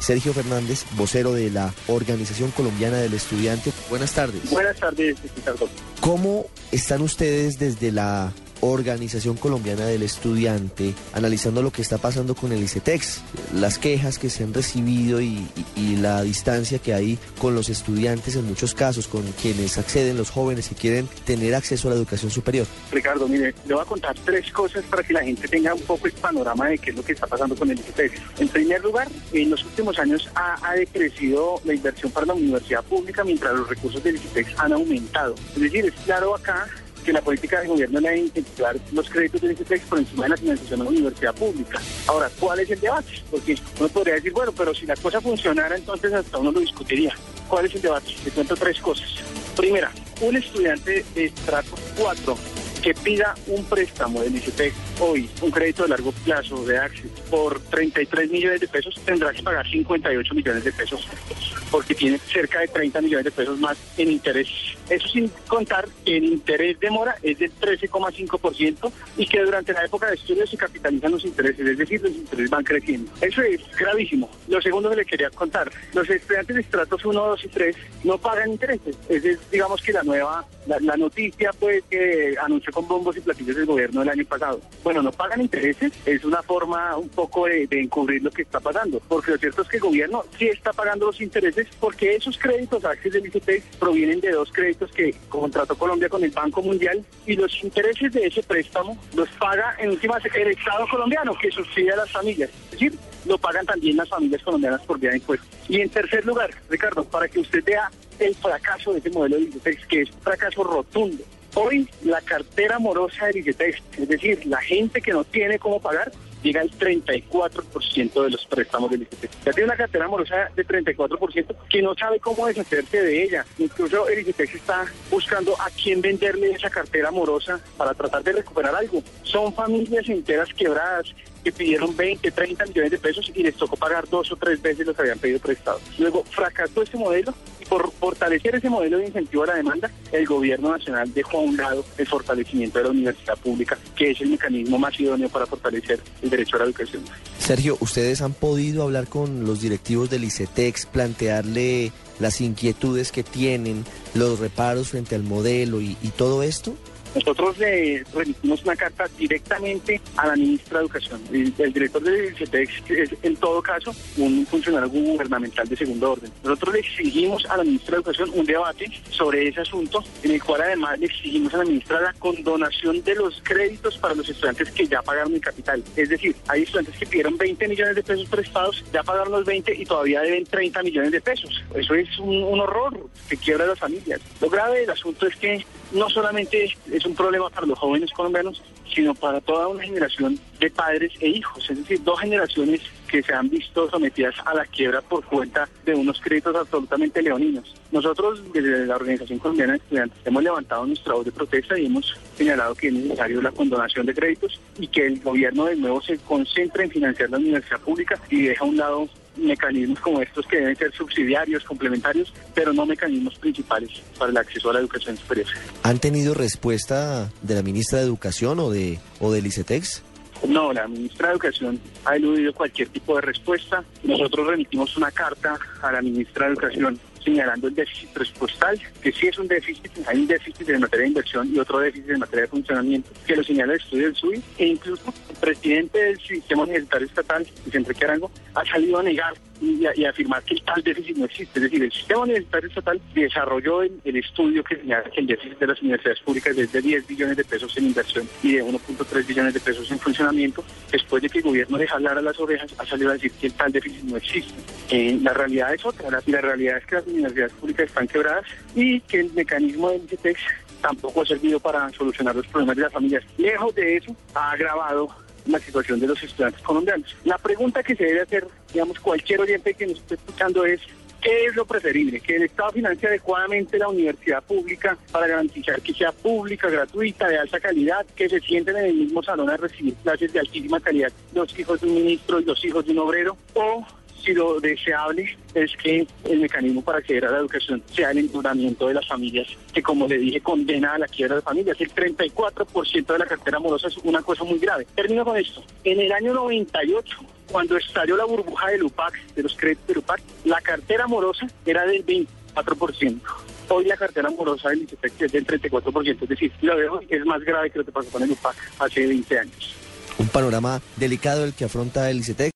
Sergio Fernández, vocero de la Organización Colombiana del Estudiante. Buenas tardes. Buenas tardes, Ricardo. ¿Cómo están ustedes desde la Organización Colombiana del Estudiante, analizando lo que está pasando con el ICETEX, las quejas que se han recibido y, la distancia que hay con los estudiantes en muchos casos, con quienes acceden los jóvenes que quieren tener acceso a la educación superior. Ricardo, mire, le voy a contar tres cosas para que la gente tenga un poco el panorama de qué es lo que está pasando con el ICETEX. En primer lugar, en los últimos años ha, ha decrecido la inversión para la universidad pública mientras los recursos del ICETEX han aumentado. Es decir, es claro acá que la política del gobierno es incentivar los créditos del ICETEX por encima de la financiación de la universidad pública. Ahora, ¿cuál es el debate? Porque uno podría decir, bueno, pero si la cosa funcionara, entonces hasta uno lo discutiría. ¿Cuál es el debate? Le cuento tres cosas. Primera, un estudiante de estrato 4 que pida un préstamo del ICETEX hoy, un crédito de largo plazo de Access, por 33 millones de pesos, tendrá que pagar 58 millones de pesos, porque tiene cerca de 30 millones de pesos más en interés. Eso sin contar que el interés de mora es del 13,5% y que durante la época de estudio se capitalizan los intereses, es decir, los intereses van creciendo. Eso es gravísimo. Lo segundo que le quería contar, los estudiantes de estratos 1, 2 y 3 no pagan intereses. Es, digamos que la nueva, la, noticia pues que anunció con bombos y platillos del gobierno el año pasado. Bueno, no pagan intereses, es una forma un poco de, encubrir lo que está pasando, porque lo cierto es que el gobierno sí está pagando los intereses porque esos créditos Access del ICT provienen de dos créditos que contrató Colombia con el Banco Mundial y los intereses de ese préstamo los paga en últimas el Estado colombiano que subsidia a las familias. Es decir, lo pagan también las familias colombianas por vía de impuestos. Y en tercer lugar, Ricardo, para que usted vea el fracaso de ese modelo de ICT, que es un fracaso rotundo. Hoy la cartera morosa del ICETEX, es decir, la gente que no tiene cómo pagar, llega al 34% de los préstamos del ICETEX. Ya tiene una cartera morosa de 34% que no sabe cómo deshacerse de ella. Incluso el ICETEX está buscando a quién venderle esa cartera morosa para tratar de recuperar algo. Son familias enteras quebradas pidieron 20, 30 millones de pesos y les tocó pagar dos o tres veces lo que habían pedido prestado. Luego fracasó ese modelo y por fortalecer ese modelo de incentivo a la demanda, el gobierno nacional dejó a un lado el fortalecimiento de la universidad pública, que es el mecanismo más idóneo para fortalecer el derecho a la educación. Sergio, ¿ustedes han podido hablar con los directivos del ICETEX, plantearle las inquietudes que tienen, los reparos frente al modelo y todo esto? Nosotros le remitimos una carta directamente a la ministra de Educación. El, director del CETEX es, en todo caso, un funcionario gubernamental de segundo orden. Nosotros le exigimos a la ministra de Educación un debate sobre ese asunto, en el cual además le exigimos a la ministra la condonación de los créditos para los estudiantes que ya pagaron el capital. Es decir, hay estudiantes que pidieron 20 millones de pesos prestados, ya pagaron los 20 y todavía deben 30 millones de pesos. Eso es un, un horror que quiebra a las familias. Lo grave del asunto es que no solamente es un problema para los jóvenes colombianos, sino para toda una generación de padres e hijos, es decir, dos generaciones que se han visto sometidas a la quiebra por cuenta de unos créditos absolutamente leoninos. Nosotros, desde la Organización Colombiana de Estudiantes, hemos levantado nuestra voz de protesta y hemos señalado que es necesario la condonación de créditos y que el gobierno de nuevo se concentre en financiar la universidad pública y deja a un lado mecanismos como estos que deben ser subsidiarios, complementarios, pero no mecanismos principales para el acceso a la educación superior. ¿Han tenido respuesta de la ministra de Educación o de o del ICETEX? No, la ministra de Educación ha eludido cualquier tipo de respuesta. Nosotros remitimos una carta a la ministra de Educación señalando el déficit presupuestal, que sí es un déficit, hay un déficit en materia de inversión y otro déficit en materia de funcionamiento, que lo señala el estudio del SUI, e incluso el presidente del Sistema Universitario Estatal, Vicente Arango, ha salido a negar y, a, afirmar que el tal déficit no existe. Es decir, el Sistema Universitario Estatal desarrolló el, estudio que señala que el déficit de las universidades públicas es de 10 billones de pesos en inversión y de 1.3 billones de pesos en funcionamiento. Después de que el gobierno deja hablar a las orejas, ha salido a decir que el tal déficit no existe. Eh, la realidad es otra. La, la realidad es que las universidades públicas están quebradas y que el mecanismo del ICETEX tampoco ha servido para solucionar los problemas de las familias. Lejos de eso, ha agravado la situación de los estudiantes colombianos. La pregunta que se debe hacer, digamos, cualquier oyente que nos esté escuchando es, ¿Qué es lo preferible? Que el Estado financie adecuadamente la universidad pública para garantizar que sea pública, gratuita, de alta calidad, que se sienten en el mismo salón a recibir clases de altísima calidad los hijos de un ministro y los hijos de un obrero, o si lo deseable es que el mecanismo para acceder a la educación sea el enduramiento de las familias, que como le dije, condena a la quiebra de familias. El 34% de la cartera amorosa es una cosa muy grave. Termino con esto. En el año 98, Cuando estalló la burbuja del UPAC, de los créditos del UPAC, la cartera morosa era del 24%. Hoy la cartera morosa del ICETEX es del 34%, es decir, lo veo es más grave que lo que pasó con el UPAC hace 20 años. Un panorama delicado el que afronta el ICETEX.